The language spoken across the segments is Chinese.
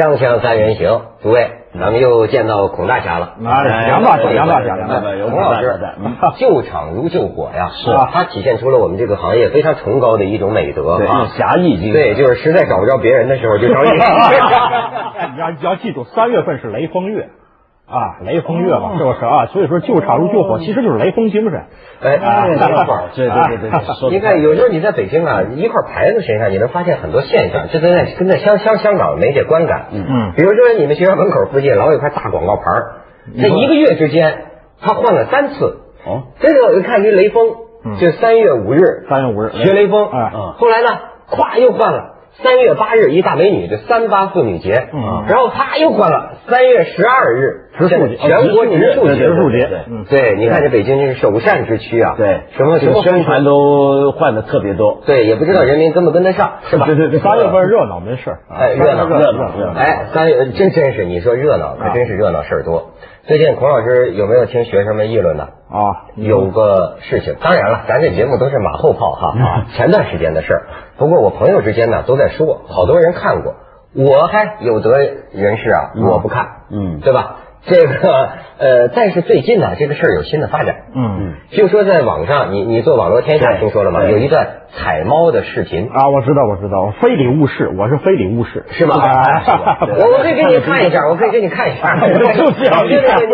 锵锵三人行，诸位，咱们又见到孔大侠了。啊，杨大侠，杨大侠，杨大侠，孔老师，救场如救火呀！是啊，他体现出了我们这个行业非常崇高的一种美德啊，侠义精神。对，就是实在找不着别人的时候就找你。要你要记住，三月份是雷锋月。啊，雷锋月嘛，是不是啊？所以说救场如救火，其实就是雷锋精神。哎，没错，对对对对。你看，有时候你在北京啊，一块牌子身上，你能发现很多现象，这跟在跟在香香香港没这观感。嗯嗯。比如说，你们学校门口附近老有块大广告牌这一个月之间，他换了三次。哦。这个我看这雷锋，就三月五日，三月五日学雷锋。啊嗯。后来呢，咵又换了。三月八日一大美女，这三八妇女节，嗯，然后啪又换了三月十二日植树节，全国植树节，植树节，嗯，对，你看这北京这是首善之区啊，对，什么什么宣传都换的特别多，对，也不知道人民跟不跟得上，是吧？对对对，三月份热闹没事哎，热闹热闹热闹，哎，三月真真是你说热闹，可真是热闹事儿多。最近孔老师有没有听学生们议论呢？啊，有个事情，当然了，咱这节目都是马后炮哈啊，前段时间的事儿。不过我朋友之间呢都在说，好多人看过，我还有德人士啊，我不看，嗯，对吧？这个呃，但是最近呢，这个事儿有新的发展。嗯嗯，就说在网上，你你做网络天下听说了吗？有一段踩猫的视频啊，我知道我知道，非礼勿视，我是非礼勿视，是吗？我我可以给你看一下，我可以给你看一下。就是要你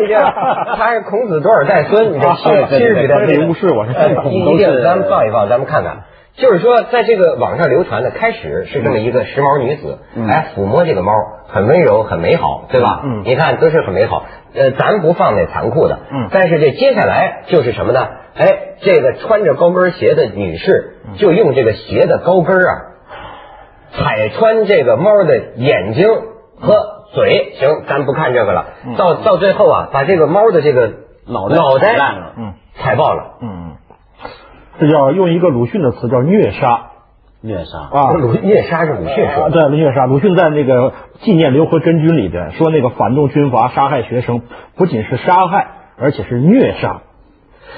这 他是孔子多少代孙？你这七七十几代非礼勿视，我是一定咱们放一放，咱们看看。就是说，在这个网上流传的开始是这么一个时髦女子，哎，抚摸这个猫，很温柔，很美好，对吧？嗯，你看都是很美好。呃，咱不放那残酷的，嗯，但是这接下来就是什么呢？哎，这个穿着高跟鞋的女士就用这个鞋的高跟啊，踩穿这个猫的眼睛和嘴。行，咱不看这个了。到到最后啊，把这个猫的这个脑袋脑袋烂了，嗯，踩爆了。嗯。这叫用一个鲁迅的词叫虐杀，虐杀啊，鲁虐杀是鲁迅说的，对，虐杀。鲁迅在那个纪念刘和真君里边说，那个反动军阀杀害学生，不仅是杀害，而且是虐杀。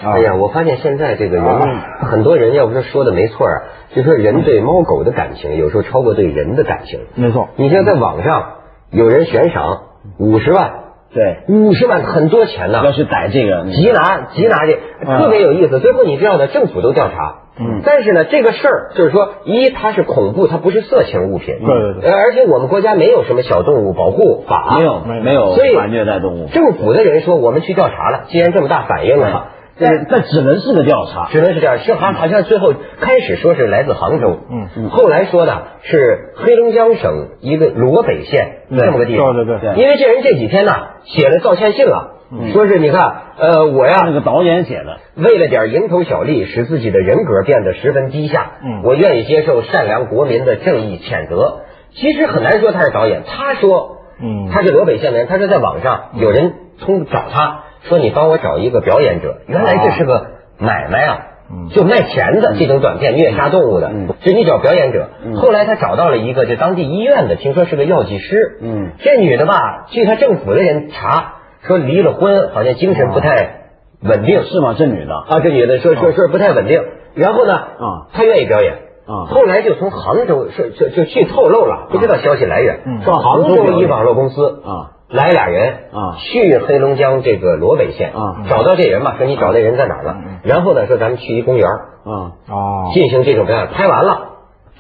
哎呀，我发现现在这个人，很多人要不是说的没错啊，就说人对猫狗的感情有时候超过对人的感情。没错，你像在网上有人悬赏五十万。对，五十万很多钱呢，要去逮这个，缉拿缉拿这特别有意思。最后你知道的，政府都调查，嗯，但是呢，这个事儿就是说，一它是恐怖，它不是色情物品，对对对，而且我们国家没有什么小动物保护法，没有没有，所以虐待动物。政府的人说，我们去调查了，既然这么大反应了。但但只能是个调查，只能是这样。是好，好像最后开始说是来自杭州，嗯嗯，后来说的是黑龙江省一个罗北县这么个地方，对对对。因为这人这几天呢写了道歉信了，说是你看，呃，我呀那个导演写的，为了点蝇头小利，使自己的人格变得十分低下，嗯，我愿意接受善良国民的正义谴责。其实很难说他是导演，他说，嗯，他是罗北县的人，他说在网上有人通找他。说你帮我找一个表演者，原来这是个买卖啊，就卖钱的这种短片虐杀动物的，就你找表演者。后来他找到了一个就当地医院的，听说是个药剂师。嗯，这女的吧，据他政府的人查，说离了婚，好像精神不太稳定，是吗？这女的？啊，这女的说说说不太稳定。然后呢，啊，她愿意表演。啊，后来就从杭州说就就据透露了，不知道消息来源，说杭州一网络公司啊。来俩人啊，去黑龙江这个罗北县啊，找到这人吧，说你找那人在哪儿了？然后呢，说咱们去一公园啊啊，进行这种表演。拍完了，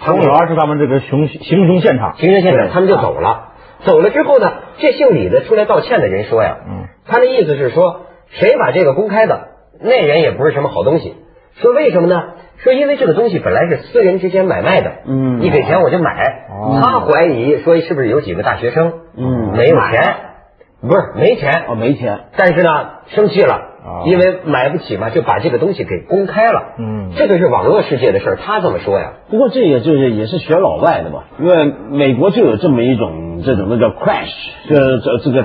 公园是他们这个行行凶现场，行凶现场，他们就走了。走了之后呢，这姓李的出来道歉的人说呀，嗯，他的意思是说，谁把这个公开的，那人也不是什么好东西。说为什么呢？说因为这个东西本来是私人之间买卖的，嗯，你给钱我就买。他怀疑说是不是有几个大学生，嗯，没有钱。不是没钱哦，没钱，但是呢，生气了，因为买不起嘛，就把这个东西给公开了。嗯，这个是网络世界的事儿，他这么说呀。不过这也就是也是学老外的嘛，因为美国就有这么一种这种那叫 crash，这这这个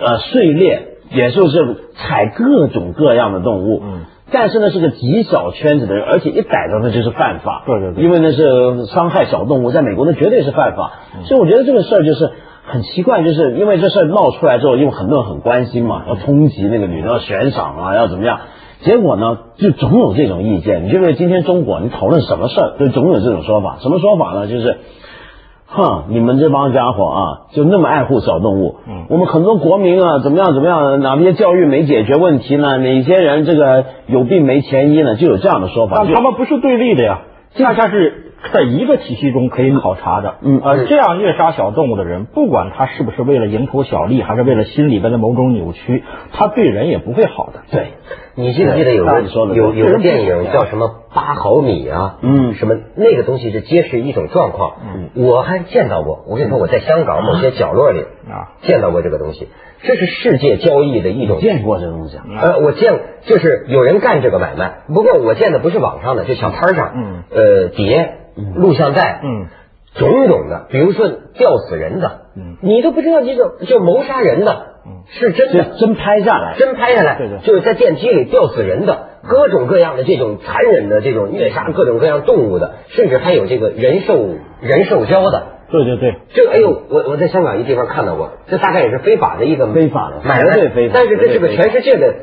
呃碎裂，也就是踩各种各样的动物。嗯，但是呢是个极小圈子的人，而且一逮到那就是犯法。对对对，因为那是伤害小动物，在美国那绝对是犯法。所以我觉得这个事儿就是。很奇怪，就是因为这事儿闹出来之后，因为很多人很关心嘛，要通缉那个女的，要悬赏啊，要怎么样？结果呢，就总有这种意见。你觉得今天中国你讨论什么事儿，就总有这种说法。什么说法呢？就是哼，你们这帮家伙啊，就那么爱护小动物。嗯我们很多国民啊，怎么样怎么样，哪些教育没解决问题呢？哪些人这个有病没钱医呢？就有这样的说法。但他们不是对立的呀，恰恰是在一个体系中可以考察的。嗯呃，这样虐杀小动物的人，不管他是不是为了蝇头小利，还是为了心里边的某种扭曲，他对人也不会好的。对，你记不记得有个说有有个电影叫什么八毫米啊？嗯什么那个东西是揭示一种状况。嗯，我还见到过。我跟你说，我在香港某些角落里啊见到过这个东西。这是世界交易的一种见过这东西啊。呃，我见就是有人干这个买卖，不过我见的不是网上的，就小摊上，嗯，呃，碟、录像带，嗯，种种的，比如说吊死人的，嗯，你都不知道这个就谋杀人的，嗯，是真的，真拍下来，真拍下来，对对就是在电梯里吊死人的，各种各样的这种残忍的这种虐杀各种各样动物的，甚至还有这个人兽人兽交的。对对对，这哎呦，我我在香港一地方看到过，这大概也是非法的一个非法的买卖对非法但是这是个全世界的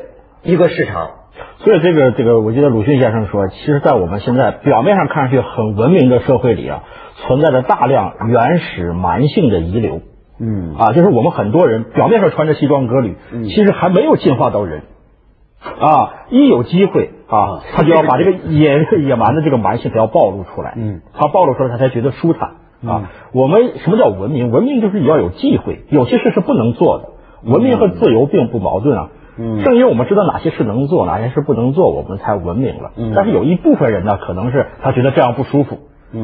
一个市场。所以这个这个，我记得鲁迅先生说，其实，在我们现在表面上看上去很文明的社会里啊，存在着大量原始蛮性的遗留。嗯啊，就是我们很多人表面上穿着西装革履，嗯其实还没有进化到人。啊，一有机会啊，他就要把这个野野蛮的这个蛮性，他要暴露出来。嗯，他暴露出来，他才觉得舒坦啊。我们什么叫文明？文明就是你要有忌讳，有些事是不能做的。文明和自由并不矛盾啊。嗯正因为我们知道哪些事能做，哪些事不能做，我们才文明了。嗯但是有一部分人呢，可能是他觉得这样不舒服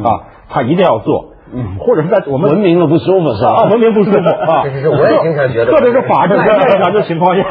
啊，他一定要做。嗯或者是在我们文明了不舒服是吧？啊，文明不舒服啊，是是是我也经常觉得特别是法治 在正常的情况下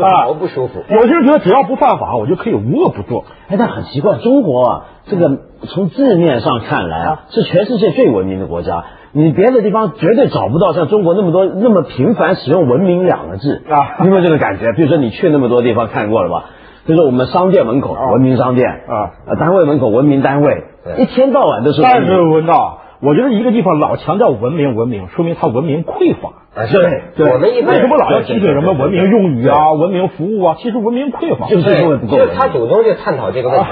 啊，我不舒服有些人觉得只要不犯法，我就可以无恶不作。哎，但很奇怪，中国啊，这个从字面上看来啊，是全世界最文明的国家。你别的地方绝对找不到像中国那么多那么频繁使用“文明”两个字啊你有没有这个感觉？比如说你去那么多地方看过了吧？就是我们商店门口文明商店啊，呃单位门口文明单位，对一天到晚都是文但是明。文道，我觉得一个地方老强调文明文明，说明它文明匮乏。啊，对对，我们一般为什么老要提醒什么文明用语啊、文明服务啊？其实文明匮乏。就是因为不够就他主动就探讨这个问题。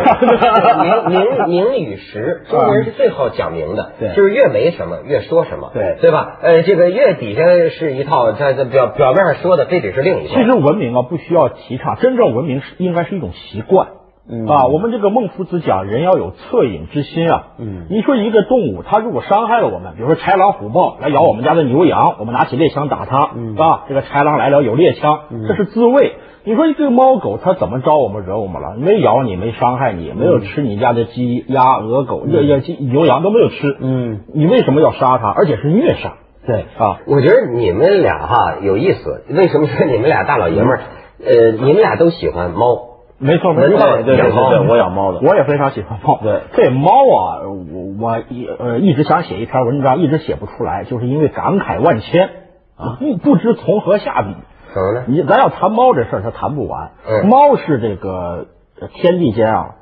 名名名与实，中国人是最好讲明的，对就是越没什么越说什么，对对吧？呃，这个越底下是一套，在在表表面上说的这得是另一套。其实文明啊，不需要提倡，真正文明是应该是一种习惯。嗯啊，我们这个孟夫子讲，人要有恻隐之心啊。嗯你说一个动物，它如果伤害了我们，比如说豺狼虎豹来咬我们家的牛羊，我们拿起猎枪打它，嗯啊，这个豺狼来了有猎枪，这是自卫。你说一个猫狗，它怎么招我们惹我们了？没咬你，没伤害你，没有吃你家的鸡鸭鹅狗，这这鸡牛羊都没有吃。嗯，你为什么要杀它？而且是虐杀对，啊！我觉得你们俩哈有意思，为什么说你们俩大老爷们儿？呃，你们俩都喜欢猫。没错，没错，对对养猫我养猫的。我也非常喜欢猫。对这猫啊，我我一呃一直想写一篇文章，一直写不出来，就是因为感慨万千啊，不不知从何下笔。怎么呢？你咱要谈猫这事儿，它谈不完。嗯猫是这个呃天地间啊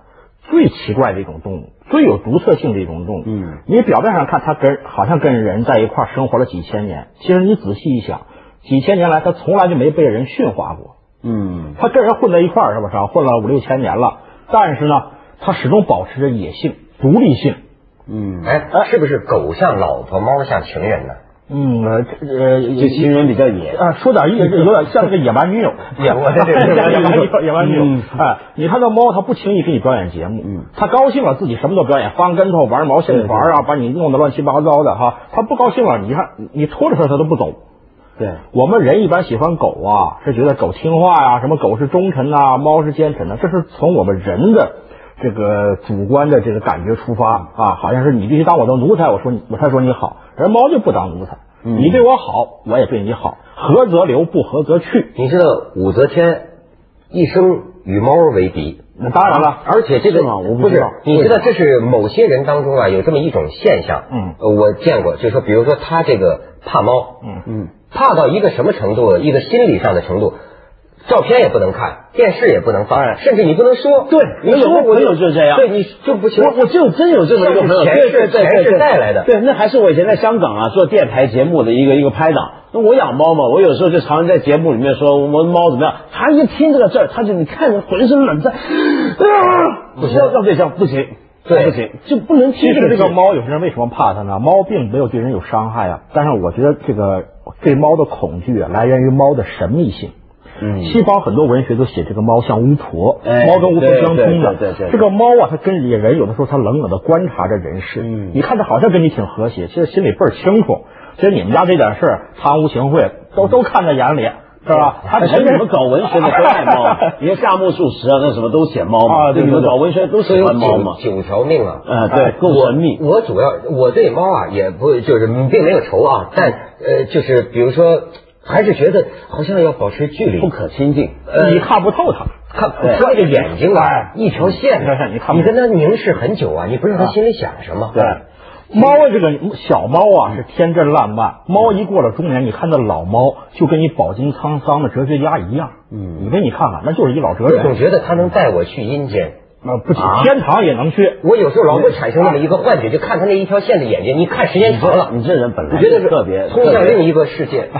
最奇怪的一种动物，最有独特性的一种动物。嗯，你表面上看它跟好像跟人在一块儿生活了几千年，其实你仔细一想，几千年来它从来就没被人驯化过。嗯他跟人混在一块儿是不是？混了五六千年了，但是呢，他始终保持着野性、独立性。嗯，哎，是不是狗像老婆，猫像情人呢？嗯，呃，这情人比较野。啊，说点意思，有点像个野蛮女友，野蛮 女友，野蛮女友嗯。哎，你看那猫，它不轻易给你表演节目，嗯，它高兴了自己什么都表演，翻跟头、玩毛线团啊，把你弄得乱七八糟的哈。它不高兴了，你看你拖着它，它都不走。对，我们人一般喜欢狗啊，是觉得狗听话呀、什么狗是忠臣呐、猫是奸臣呐、这是从我们人的这个主观的这个感觉出发啊，好像是你必须当我的奴才，我说你我才说你好，而猫就不当奴才，嗯。你对我好，我也对你好，合则留，不合则去。你知道武则天一生与猫为敌，那当然了，而且这个是我不知道，你知道这是某些人当中啊有这么一种现象，嗯。呃，我见过，就是说，比如说他这个怕猫，嗯。嗯，怕到一个什么程度，一个心理上的程度。照片也不能看，电视也不能放，哎甚至你不能说。对你说我就友就是这样对你就不行。我我就真有这么一个朋友，前世对对对前世带来的对，那还是我以前在香港啊做电台节目的一个一个拍档。那我养猫嘛，我有时候就常常在节目里面说我们猫怎么样，他一听这个字儿，他就你看着浑身冷战，啊，不行对象不行，对不行，就不能其实这个这个猫有些人为什么怕它呢？猫并没有对人有伤害啊，但是我觉得这个对猫的恐惧啊，来源于猫的神秘性。嗯西方很多文学都写这个猫像巫婆，哎猫跟巫婆相通的。对对对对对这个猫啊，它跟人有的时候它冷冷的观察着人世。嗯你看它好像跟你挺和谐，其实心里倍儿清楚。其实你们家这点事儿，贪污行贿都都看在眼里，是吧？它而且你们搞文学的都爱猫，你看夏目漱石啊，那什么都写猫嘛，啊对你们搞文学都喜所以有欢猫嘛，九九条命啊。呃，对，够神秘。我主要我对猫啊也不就是并没有仇啊，但呃就是比如说还是觉得好像要保持距离，不可亲近，呃你看不透它。看对它那个眼睛啊哎，一条线一条线你看不你跟它凝视很久啊，你不知道他心里想什么。对，猫啊，这个小猫啊是天真烂漫，猫一过了中年，你看那老猫就跟你饱经沧桑的哲学家一样，嗯你给你看看，那就是一老哲人总。觉得他能带我去阴间。啊，不仅啊天堂也能去，我有时候老会产生那么一个幻觉，就看他那一条线的眼睛，你看时间长了，你这人本来我觉得是特别通向另一个世界。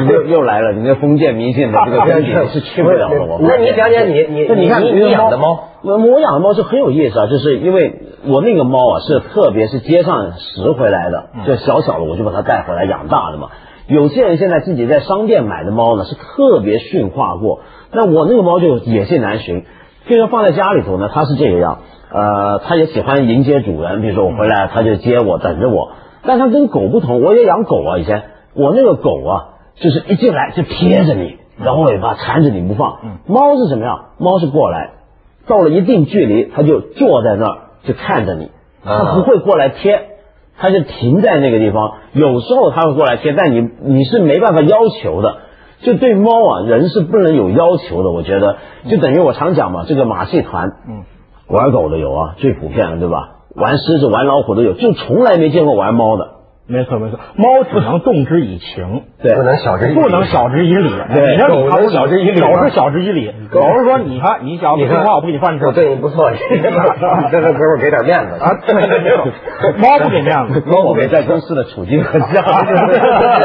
你又又来了，你那封建迷信的这个根底 是去不了的。我那你讲讲你你你你养的猫，我我养的猫是很有意思啊，就是因为我那个猫啊是特别是街上拾回来的，就小小的我就把它带回来养大的嘛。有些人现在自己在商店买的猫呢是特别驯化过，那我那个猫就野性难寻。这个放在家里头呢，它是这个样，呃，它也喜欢迎接主人，比如说我回来，它就接我，等着我。但它跟狗不同，我也养狗啊，以前我那个狗啊，就是一进来就贴着你，然后尾巴缠着你不放。猫是什么样？猫是过来，到了一定距离，它就坐在那儿，就看着你，它不会过来贴，它就停在那个地方。有时候它会过来贴，但你你是没办法要求的。就对猫啊，人是不能有要求的。我觉得，就等于我常讲嘛，这个马戏团，嗯，玩狗的有啊，最普遍了对吧？玩狮子、玩老虎的有，就从来没见过玩猫的。没错没错，猫只能动之以情，对不能晓之以理不能晓之以理。对你看狗是晓之以理吗狗是晓之以理。狗是说，你看你想不你看听话，我不给你饭吃我。对你不错，这个这个哥们儿给点面子啊，对对对，猫不给面子，猫我们在公司的处境很像。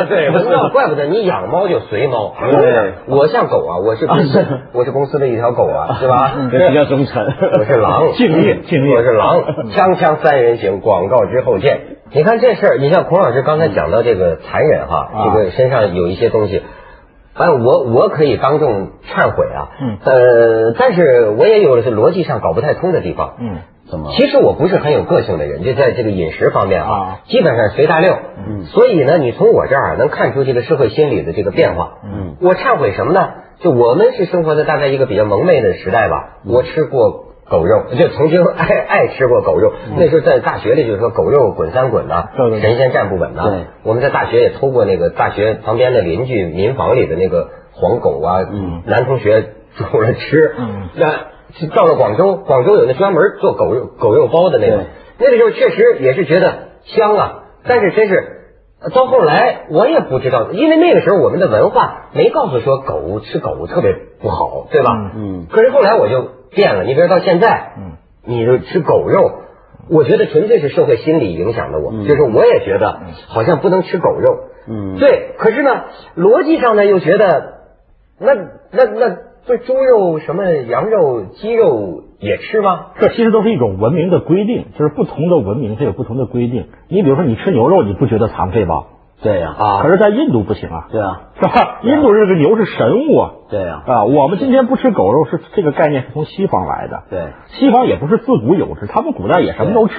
对，不那怪不得你养猫就随猫。对我像狗啊，我是公司，我是公司的一条狗啊，是吧？这比较忠诚。我是狼，敬业敬业我是狼，锵锵三人行，广告之后见。你看这事儿，你像孔老师刚才讲到这个残忍哈，啊这个身上有一些东西。哎，我我可以当众忏悔啊，嗯呃，但是我也有的是逻辑上搞不太通的地方，嗯，怎么？其实我不是很有个性的人，就在这个饮食方面啊啊，基本上随大溜。嗯所以呢，你从我这儿啊能看出这个社会心理的这个变化。嗯，我忏悔什么呢？就我们是生活在大概一个比较蒙昧的时代吧。嗯我吃过狗肉，就曾经爱爱吃过狗肉。那时候在大学里就是说狗肉滚三滚呐、嗯对对对神仙站不稳呐、对我们在大学也偷过那个大学旁边的邻居民房里的那个黄狗啊，嗯男同学煮了吃。嗯那到了广州，广州有那专门做狗肉狗肉包的那个对，那个时候确实也是觉得香啊，但是真是。呃到后来我也不知道，因为那个时候我们的文化没告诉说狗吃狗特别不好，对吧？嗯可是后来我就变了，你比如到现在，嗯，你就吃狗肉，我觉得纯粹是社会心理影响的我，嗯就是我也觉得好像不能吃狗肉，嗯对，可是呢，逻辑上呢又觉得，那那那这猪肉、什么羊肉、鸡肉也吃吗？这其实都是一种文明的规定，就是不同的文明它有不同的规定。你比如说，你吃牛肉，你不觉得残废吧？对呀，啊可是，在印度不行啊，对啊，是吧？印度这个牛是神物啊。对呀，啊，我们今天不吃狗肉是这个概念是从西方来的。对，西方也不是自古有之，他们古代也什么都吃。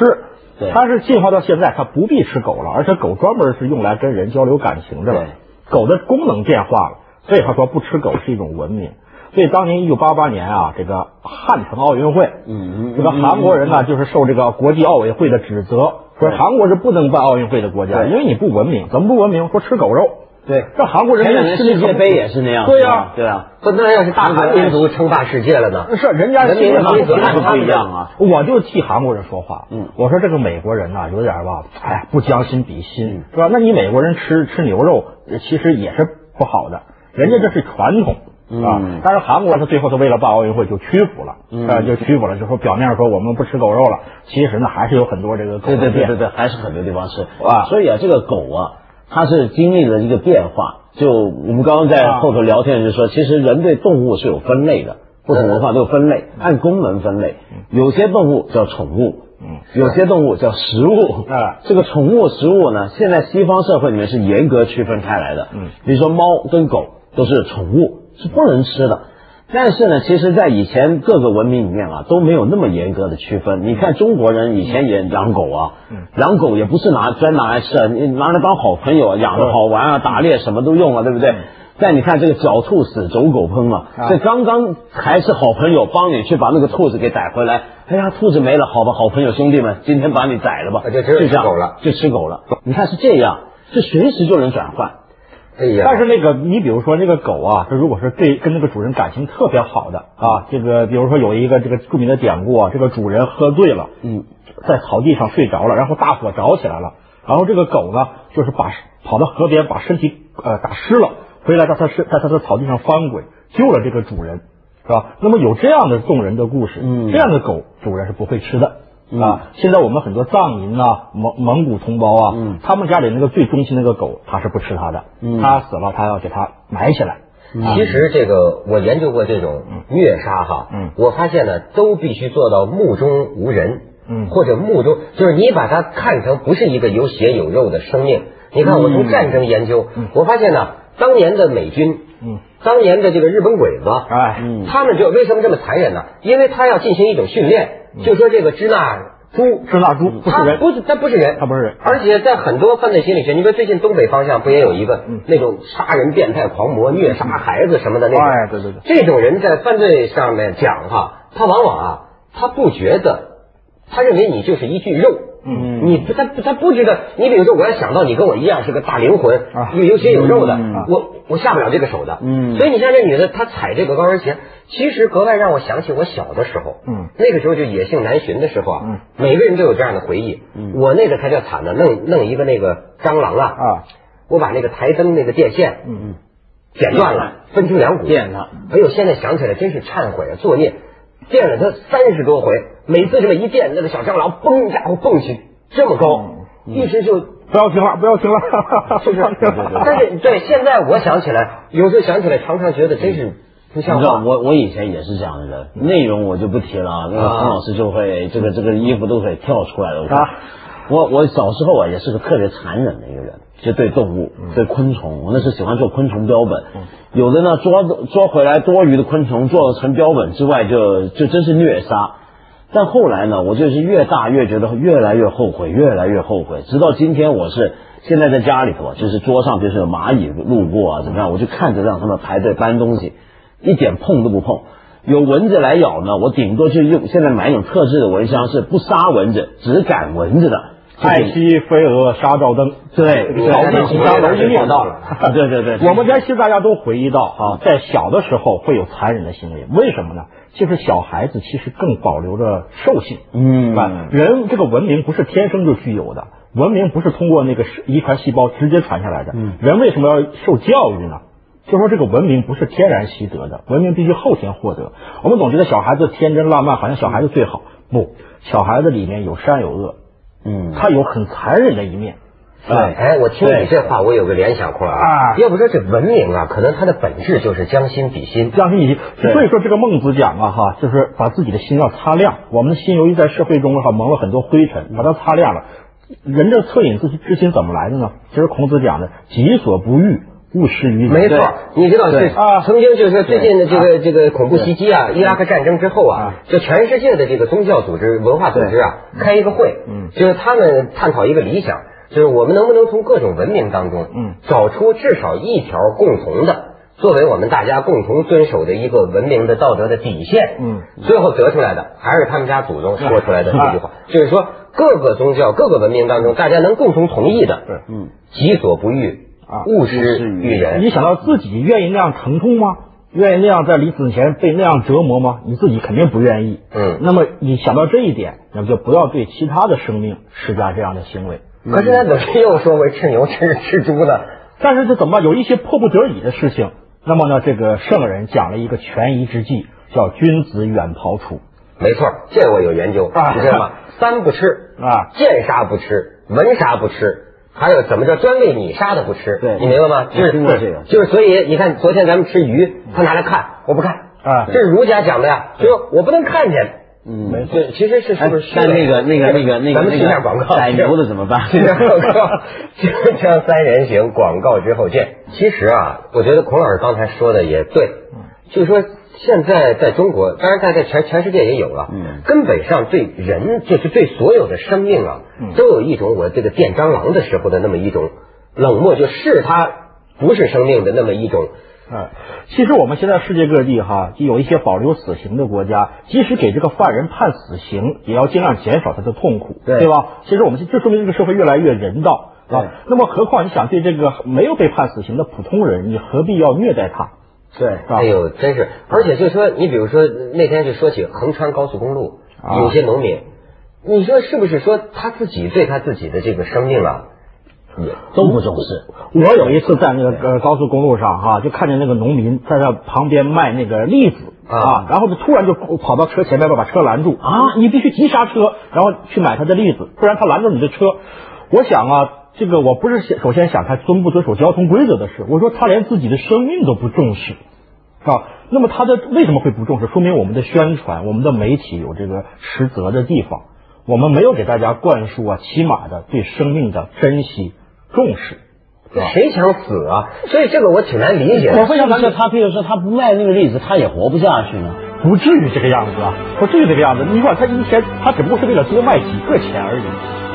对它是进化到现在，它不必吃狗了，而且狗专门是用来跟人交流感情的了。狗的功能变化了，所以他说不吃狗是一种文明。所以当年一九八八年啊，这个汉城奥运会，嗯这个韩国人呢，就是受这个国际奥委会的指责，说对韩国是不能办奥运会的国家，因为你不文明。怎么不文明？说吃狗肉。对，这韩国人前两年世界杯也是那样，对呀对啊，不，那要是大韩民族称霸世界了呢？是人家人民的规则是按他们的不一样啊。我就替韩国人说话，嗯我说这个美国人呐、有点吧，哎呀，不将心比心，嗯是吧？那你美国人吃吃牛肉，呃其实也是不好的，人家这是传统。啊嗯，但是韩国他最后他为了办奥运会就屈服了，嗯啊，就屈服了，就说表面说我们不吃狗肉了，其实呢还是有很多这个狗对对对对对，还是很多地方吃啊所以啊，这个狗啊，它是经历了一个变化。就我们刚刚在后头聊天就说，其实人对动物是有分类的，不同文化都有分类，按功能分类。有些动物叫宠物，嗯，有些动物叫食物。啊这个宠物食物呢，现在西方社会里面是严格区分开来的。嗯，比如说猫跟狗都是宠物，是不能吃的。但是呢，其实，在以前各个文明里面啊，都没有那么严格的区分。你看中国人以前也养狗啊，嗯养狗也不是拿专拿来吃啊，你拿来当好朋友啊，养着好玩啊，打猎什么都用啊，对不对？但你看这个狡兔死，走狗烹啊，啊这刚刚还是好朋友，帮你去把那个兔子给逮回来。哎呀，兔子没了，好吧，好朋友兄弟们，今天把你宰了吧，就这样吃狗了就吃狗了。你看是这样，是随时就能转换。哎呀，但是那个，你比如说那个狗啊，它如果是对跟那个主人感情特别好的啊，这个比如说有一个这个著名的典故啊，这个主人喝醉了，嗯，在草地上睡着了，然后大火着起来了，然后这个狗呢，就是把跑到河边把身体呃打湿了，回来在它是在它的草地上翻滚，救了这个主人，是吧？那么有这样的动人的故事，嗯这样的狗主人是不会吃的。啊，现在我们很多藏民啊、蒙蒙古同胞啊，嗯。他们家里那个最忠心那个狗，他是不吃它的，嗯。他死了，他要给它埋起来。其实这个我研究过这种虐杀哈，嗯。我发现呢都必须做到目中无人，嗯。或者目中就是你把它看成不是一个有血有肉的生命。你看我从战争研究，我发现呢，当年的美军，嗯，当年的这个日本鬼子，哎，嗯。他们就为什么这么残忍呢？因为他要进行一种训练，就说这个支那猪支那猪不是人，不是，他不是人，他不是人。而且在很多犯罪心理学，你说最近东北方向不也有一个嗯。那种杀人变态狂魔、虐杀孩子什么的那种？哎对对对。这种人在犯罪上面讲哈，他往往啊，他不觉得，他认为你就是一具肉。嗯你不他他不知道，你比如说，我要想到你跟我一样是个大灵魂，啊有有血有肉的，嗯我我下不了这个手的。嗯所以你像这女的，她踩这个高跟鞋，其实格外让我想起我小的时候。嗯那个时候就野性难寻的时候啊，嗯每个人都有这样的回忆。嗯我那个才叫惨呢，弄弄一个那个蟑螂啊，啊，我把那个台灯那个电线嗯嗯，剪断了，分成两股。电了。哎呦，现在想起来真是忏悔啊，作孽！电了他三十多回，每次这么一电，那个小蟑螂嘣家伙蹦起这么高，嗯一直就不要听了，不要听了，是不是？但是对，现在我想起来，有时候想起来，常常觉得真是不你知道像话。我我以前也是这样的人，内容我就不提了啊。那个啊陈老师就会这个这个衣服都会跳出来了。我啊我我小时候啊也是个特别残忍的一个人，就对动物、对昆虫，我那时候喜欢做昆虫标本。有的呢捉捉回来多余的昆虫做成标本之外就，就真是虐杀。但后来呢，我就是越大越觉得越来越后悔，越来越后悔。直到今天，我是现在在家里头啊，就是桌上就是有蚂蚁路过啊，怎么样，我就看着让他们排队搬东西，一点碰都不碰。有蚊子来咬呢，我顶多就用现在买一种特制的蚊香，是不杀蚊子，只赶蚊子的。爱惜飞蛾杀照灯，对这个草地红杀蚊一灭到了。对对对，我们在其实大家都回忆到啊，在小的时候会有残忍的行为，为什么呢？就是小孩子其实更保留着兽性，嗯啊，人这个文明不是天生就具有的，文明不是通过那个遗传细胞直接传下来的。嗯人为什么要受教育呢？就说这个文明不是天然习得的，文明必须后天获得。我们总觉得小孩子天真烂漫，好像小孩子最好，不，小孩子里面有善有恶，嗯，他有很残忍的一面。对哎，我听你这话，我有个联想块啊要不说这文明啊，可能它的本质就是将心比心。将心比心。所以说这个孟子讲啊，哈，就是把自己的心要擦亮。我们的心由于在社会中哈蒙了很多灰尘，把它擦亮了。人的恻隐之之心怎么来的呢？其实孔子讲的“己所不欲，勿施于人”。没错，你知道对。这啊曾经就是说最近的这个啊这个恐怖袭击啊，伊拉克战争之后啊啊，就全世界的这个宗教组织、文化组织啊，开一个会，嗯。就是他们探讨一个理想，就是我们能不能从各种文明当中，嗯。找出至少一条共同的。作为我们大家共同遵守的一个文明的道德的底线，嗯，最后得出来的还是他们家祖宗说出来的这句话，啊。就是说各个宗教、各个文明当中，大家能共同同意的，对。嗯，己所不欲啊勿施于人。你想到自己愿意那样疼痛吗？愿意那样在临死前被那样折磨吗？你自己肯定不愿意。嗯那么你想到这一点，那么就不要对其他的生命施加这样的行为。可是他怎么又说回吃牛吃吃猪呢？但是这怎么办？有一些迫不得已的事情，那么呢，这个圣人讲了一个权宜之计，叫君子远庖厨没错，这我有研究，啊你知道吗？三不吃啊见啥不吃，闻啥不吃，还有怎么着专为你杀的不吃，对你明白吗？就是听过这个。就是所以你看，昨天咱们吃鱼，他拿来看，我不看啊这是儒家讲的呀，就是我不能看见，嗯没错。对，其实是是不是哎？但那个那个那个那个咱们去那个下广告，宰牛的怎么办？去下广告，锵锵三人行，广告之后见。其实啊，我觉得孔老师刚才说的也对，就是说现在在中国，当然在在全全世界也有了，嗯根本上对人就是对所有的生命啊，嗯都有一种我这个电蟑螂的时候的那么一种冷漠，就是它不是生命的那么一种。嗯，其实我们现在世界各地哈，就有一些保留死刑的国家，即使给这个犯人判死刑，也要尽量减少他的痛苦，对吧？其实我们这说明这个社会越来越人道啊。那么何况你想对这个没有被判死刑的普通人，你何必要虐待他？对，哎呦，真是！而且就说你比如说那天就说起横穿高速公路，啊有些农民，你说是不是说他自己对他自己的这个生命啊，也都不重视。我有一次在那个呃高速公路上哈、就看见那个农民在那旁边卖那个栗子啊啊，然后就突然就跑到车前面把车拦住啊，你必须急刹车，然后去买他的栗子，不然他拦着你的车。我想啊，这个我不是先首先想他遵不遵守交通规则的事，我说他连自己的生命都不重视。啊，那么他的为什么会不重视？说明我们的宣传、我们的媒体有这个失责的地方，我们没有给大家灌输啊起码的对生命的珍惜、重视。谁想死啊？所以这个我挺难理解的。我非常感觉他，譬如说他不卖那个例子，他也活不下去呢。不至于这个样子啊，不至于这个样子。你管他一天，他只不过是为了多卖几个钱而已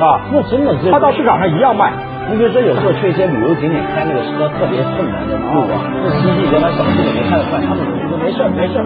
啊。那真的是他到市场上一样卖。你比如说，有时候去一些旅游景点开那个车特别困难的路啊，那司机原来小区里没看得出来，他们说没事没事儿。